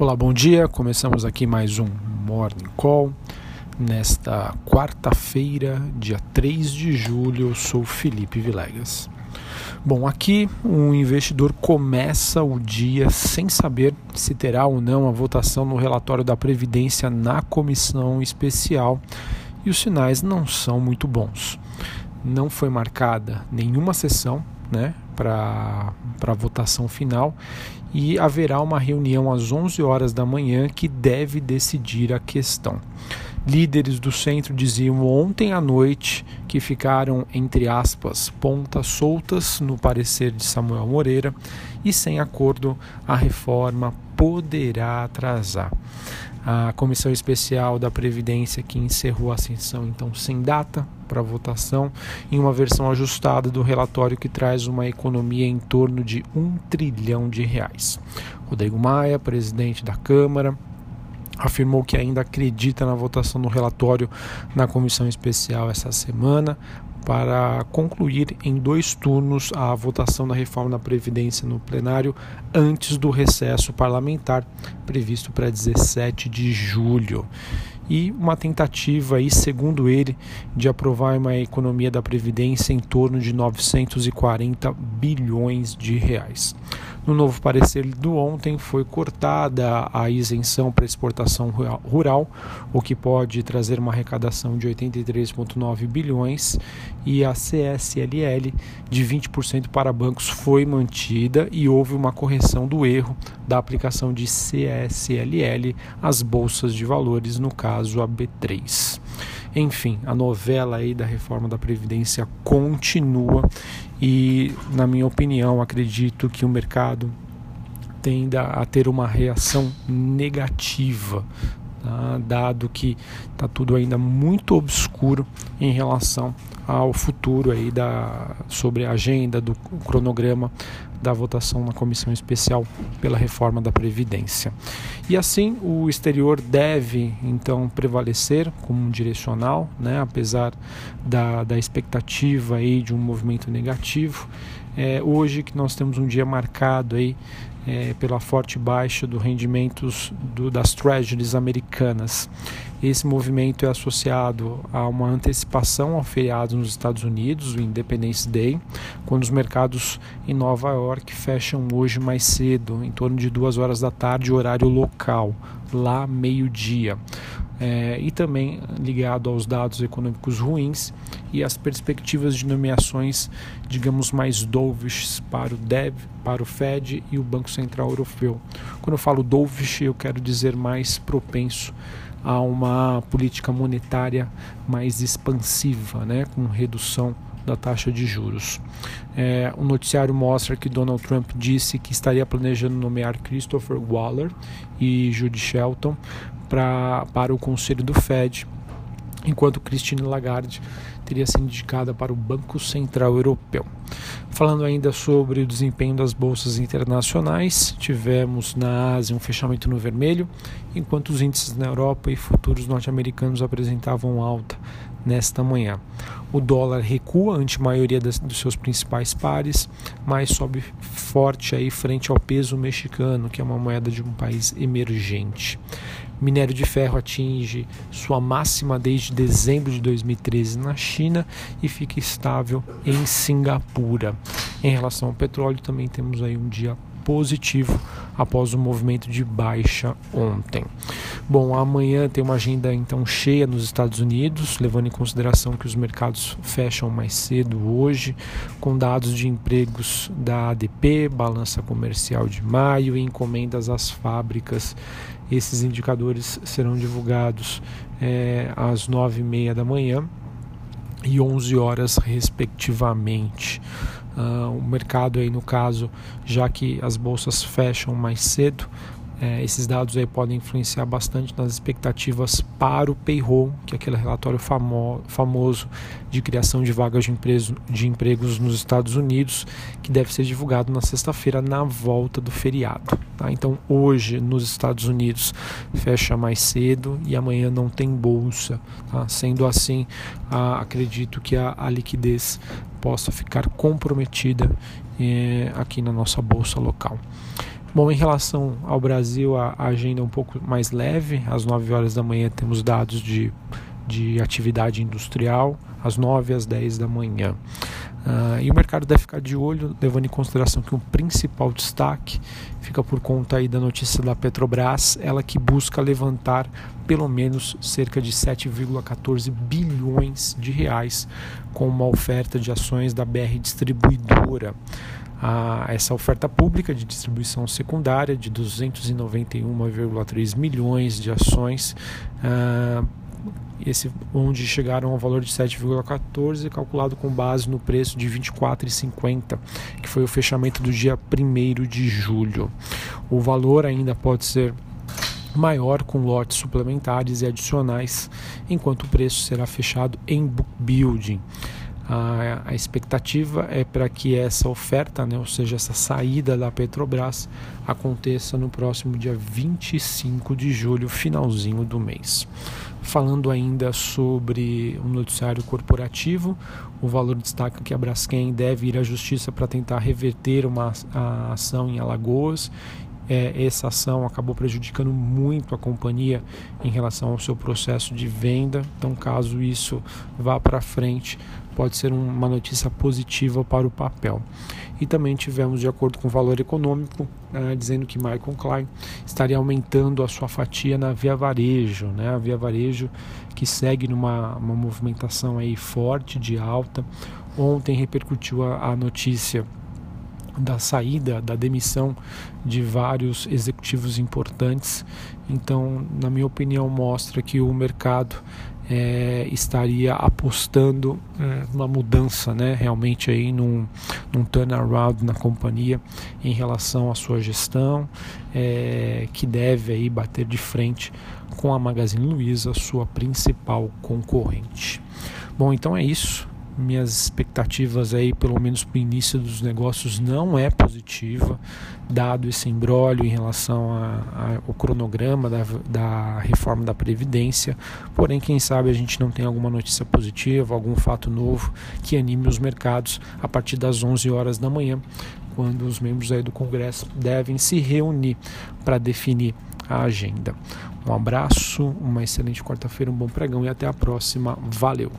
Olá, bom dia. Começamos aqui mais um Morning Call. Nesta quarta-feira, dia 3 de julho, eu sou Felipe Vilegas. Bom, aqui um investidor começa o dia sem saber se terá ou não a votação no relatório da Previdência na comissão especial e os sinais não são muito bons. Não foi marcada nenhuma sessão né, para a votação final e haverá uma reunião às 11 horas da manhã que deve decidir a questão. Líderes do centro diziam ontem à noite que ficaram, entre aspas, pontas soltas no parecer de Samuel Moreira e sem acordo a reforma poderá atrasar. A comissão especial da Previdência que encerrou a ascensão, então, sem data para votação, em uma versão ajustada do relatório que traz uma economia em torno de um trilhão de reais. Rodrigo Maia, presidente da Câmara, afirmou que ainda acredita na votação do relatório na comissão especial essa semana, para concluir em dois turnos a votação da reforma da Previdência no plenário antes do recesso parlamentar previsto para 17 de julho. E uma tentativa aí, segundo ele, de aprovar uma economia da Previdência em torno de 940 bilhões de reais. No novo parecer do ontem foi cortada a isenção para exportação rural, o que pode trazer uma arrecadação de 83,9 bilhões, e a CSLL de 20% para bancos foi mantida e houve uma correção do erro da aplicação de CSLL às bolsas de valores, no caso a B3. Enfim, a novela aí da reforma da Previdência continua e, na minha opinião, acredito que o mercado tenda a ter uma reação negativa, tá? dado que está tudo ainda muito obscuro em relação ao futuro aí da, sobre a agenda do cronograma da votação na comissão especial pela reforma da Previdência. E assim, o exterior deve então prevalecer como um direcional, né, apesar da, da expectativa aí de um movimento negativo. É, hoje que nós temos um dia marcado aí é, pela forte baixa dos rendimentos do, das treasuries americanas. Esse movimento é associado a uma antecipação ao feriado nos Estados Unidos, o Independence Day, quando os mercados em Nova York fecham hoje mais cedo, em torno de duas horas da tarde, horário local, lá meio-dia. É, e também ligado aos dados econômicos ruins e as perspectivas de nomeações, digamos, mais dovish para o DEV, para o Fed e o Banco Central Europeu. Quando eu falo dovish, eu quero dizer mais propenso a uma política monetária mais expansiva, né, com redução da taxa de juros. É, o noticiário mostra que Donald Trump disse que estaria planejando nomear Christopher Waller e Judy Shelton pra, para o conselho do Fed, enquanto Christine Lagarde teria sido indicada para o Banco Central Europeu. Falando ainda sobre o desempenho das bolsas internacionais, tivemos na Ásia um fechamento no vermelho, enquanto os índices na Europa e futuros norte-americanos apresentavam alta nesta manhã. O dólar recua ante a maioria das, dos seus principais pares, mas sobe forte aí frente ao peso mexicano, que é uma moeda de um país emergente. Minério de ferro atinge sua máxima desde dezembro de 2013 na China e fica estável em Singapura. Em relação ao petróleo, também temos aí um dia positivo após o movimento de baixa ontem. Bom, amanhã tem uma agenda então cheia nos Estados Unidos, levando em consideração que os mercados fecham mais cedo hoje, com dados de empregos da ADP, balança comercial de maio e encomendas às fábricas esses indicadores serão divulgados é, às nove e meia da manhã e 11 horas respectivamente. Uh, o mercado aí no caso, já que as bolsas fecham mais cedo, é, esses dados aí podem influenciar bastante nas expectativas para o payroll, que é aquele relatório famo famoso de criação de vagas de, de empregos nos Estados Unidos, que deve ser divulgado na sexta-feira na volta do feriado. Tá? Então hoje nos Estados Unidos fecha mais cedo e amanhã não tem bolsa. Tá? Sendo assim, acredito que a, a liquidez possa ficar comprometida eh, aqui na nossa bolsa local. Bom, em relação ao Brasil, a, agenda é um pouco mais leve. Às 9 horas da manhã temos dados de, de atividade industrial, às 9 às 10 da manhã. Uh, e o mercado deve ficar de olho, levando em consideração que o principal destaque fica por conta aí da notícia da Petrobras, ela que busca levantar pelo menos cerca de 7,14 bilhões de reais com uma oferta de ações da BR Distribuidora. Uh, essa oferta pública de distribuição secundária de 291,3 milhões de ações uh, esse, onde chegaram ao valor de 7,14, calculado com base no preço de R$ 24,50, que foi o fechamento do dia 1 de julho. O valor ainda pode ser maior com lotes suplementares e adicionais, enquanto o preço será fechado em book building. A, a expectativa é para que essa oferta, né, ou seja, essa saída da Petrobras, aconteça no próximo dia 25 de julho, finalzinho do mês. Falando ainda sobre um noticiário corporativo, o valor destaca que a Braskem deve ir à justiça para tentar reverter uma a ação em Alagoas. É, essa ação acabou prejudicando muito a companhia em relação ao seu processo de venda. Então, caso isso vá para frente, pode ser uma notícia positiva para o papel. E também tivemos, de acordo com o valor econômico, né, dizendo que Michael Klein estaria aumentando a sua fatia na Via Varejo, né, a Via Varejo que segue numa uma movimentação aí forte de alta. Ontem repercutiu a, a notícia da saída, da demissão de vários executivos importantes. Então, na minha opinião, mostra que o mercado é, estaria apostando é, uma mudança, né, realmente aí num, num turnaround na companhia em relação à sua gestão, é, que deve aí bater de frente com a Magazine Luiza, sua principal concorrente. Bom, então é isso minhas expectativas aí, pelo menos para o início dos negócios, não é positiva, dado esse embrólio em relação ao cronograma da, da reforma da Previdência. Porém, quem sabe a gente não tem alguma notícia positiva, algum fato novo que anime os mercados a partir das 11 horas da manhã, quando os membros aí do Congresso devem se reunir para definir a agenda. Um abraço, uma excelente quarta-feira, um bom pregão e até a próxima. Valeu!